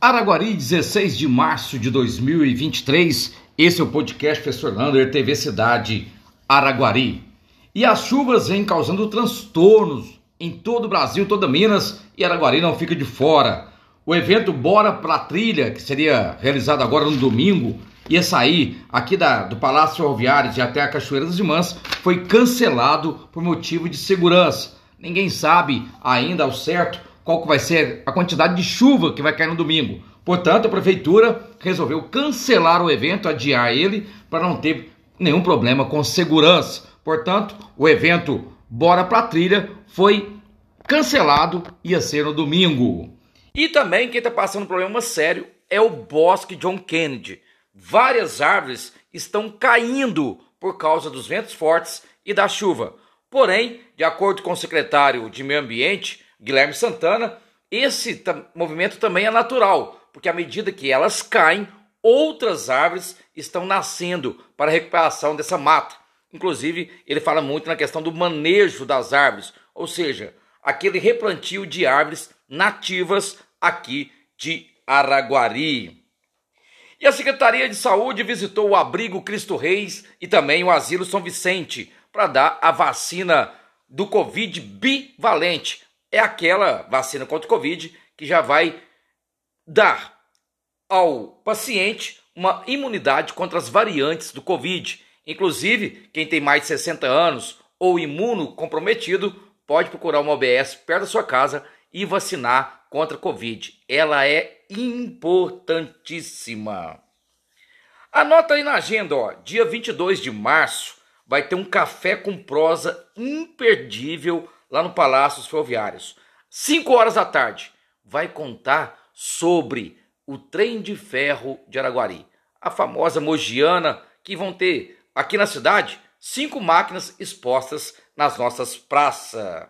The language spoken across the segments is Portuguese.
Araguari, 16 de março de 2023. Esse é o podcast Professor Lander, TV Cidade Araguari. E as chuvas vêm causando transtornos em todo o Brasil, toda Minas, e Araguari não fica de fora. O evento Bora pra Trilha, que seria realizado agora no domingo, ia sair aqui da, do Palácio Ferroviário e até a Cachoeira das Irmãs, foi cancelado por motivo de segurança. Ninguém sabe ainda ao certo qual que vai ser a quantidade de chuva que vai cair no domingo. Portanto, a prefeitura resolveu cancelar o evento, adiar ele, para não ter nenhum problema com segurança. Portanto, o evento Bora pra Trilha foi cancelado, ia ser no domingo. E também quem está passando um problema sério é o Bosque John Kennedy. Várias árvores estão caindo por causa dos ventos fortes e da chuva. Porém, de acordo com o secretário de Meio Ambiente, Guilherme Santana, esse movimento também é natural, porque à medida que elas caem, outras árvores estão nascendo para a recuperação dessa mata. Inclusive, ele fala muito na questão do manejo das árvores, ou seja, aquele replantio de árvores nativas aqui de Araguari. E a Secretaria de Saúde visitou o abrigo Cristo Reis e também o Asilo São Vicente para dar a vacina do Covid bivalente é aquela vacina contra o Covid que já vai dar ao paciente uma imunidade contra as variantes do Covid. Inclusive, quem tem mais de 60 anos ou imuno comprometido pode procurar uma OBS perto da sua casa e vacinar contra a Covid. Ela é importantíssima. Anota aí na agenda, ó, dia 22 de março vai ter um café com prosa imperdível lá no Palácio dos Ferroviários. 5 horas da tarde, vai contar sobre o trem de ferro de Araguari, a famosa Mogiana, que vão ter aqui na cidade cinco máquinas expostas nas nossas praças.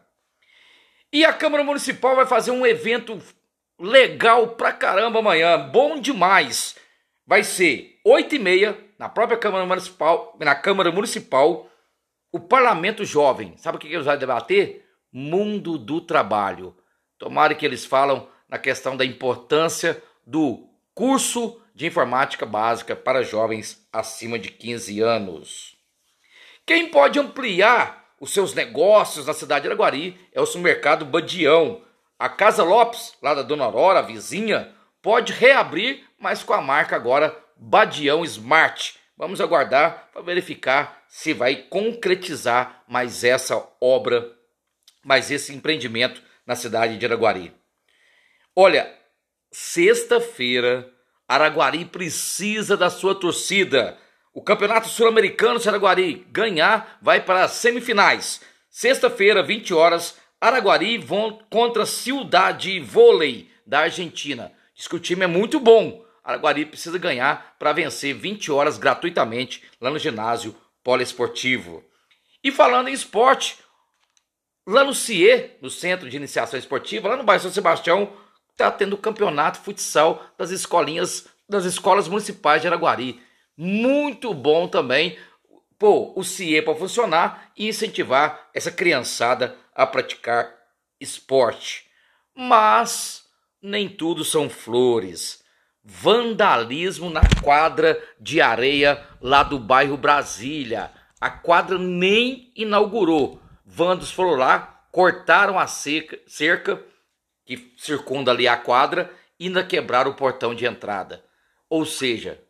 E a Câmara Municipal vai fazer um evento legal pra caramba amanhã, bom demais. Vai ser 8 e meia na própria Câmara Municipal, na Câmara Municipal, o Parlamento Jovem. Sabe o que eles vão debater? Mundo do trabalho. Tomara que eles falam na questão da importância do curso de informática básica para jovens acima de 15 anos. Quem pode ampliar os seus negócios na cidade de Araguari é o supermercado Badião. A Casa Lopes, lá da Dona Aurora, a vizinha, pode reabrir, mas com a marca agora Badião Smart. Vamos aguardar para verificar se vai concretizar mais essa obra mas esse empreendimento na cidade de Araguari. Olha, sexta-feira, Araguari precisa da sua torcida. O Campeonato Sul-Americano de Araguari ganhar vai para as semifinais. Sexta-feira, 20 horas, Araguari vão contra Cidade Vôlei da Argentina. Diz que o time é muito bom. Araguari precisa ganhar para vencer 20 horas gratuitamente lá no ginásio poliesportivo. E falando em esporte, Lá no CIE, no Centro de Iniciação Esportiva, lá no bairro São Sebastião, está tendo o campeonato futsal das escolinhas, das escolas municipais de Araguari. Muito bom também, pô, o CIE para funcionar e incentivar essa criançada a praticar esporte. Mas nem tudo são flores. Vandalismo na quadra de areia lá do bairro Brasília. A quadra nem inaugurou Vandos foram lá, cortaram a cerca, cerca que circunda ali a quadra e ainda quebraram o portão de entrada. Ou seja,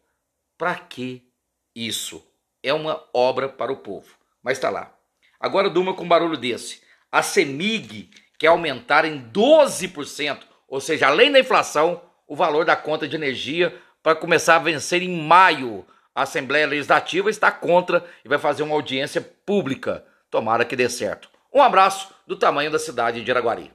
para que isso? É uma obra para o povo. Mas está lá. Agora durma com um barulho desse. A CEMIG quer aumentar em 12%, ou seja, além da inflação, o valor da conta de energia para começar a vencer em maio. A Assembleia Legislativa está contra e vai fazer uma audiência pública. Tomara que dê certo. Um abraço do tamanho da cidade de Araguari.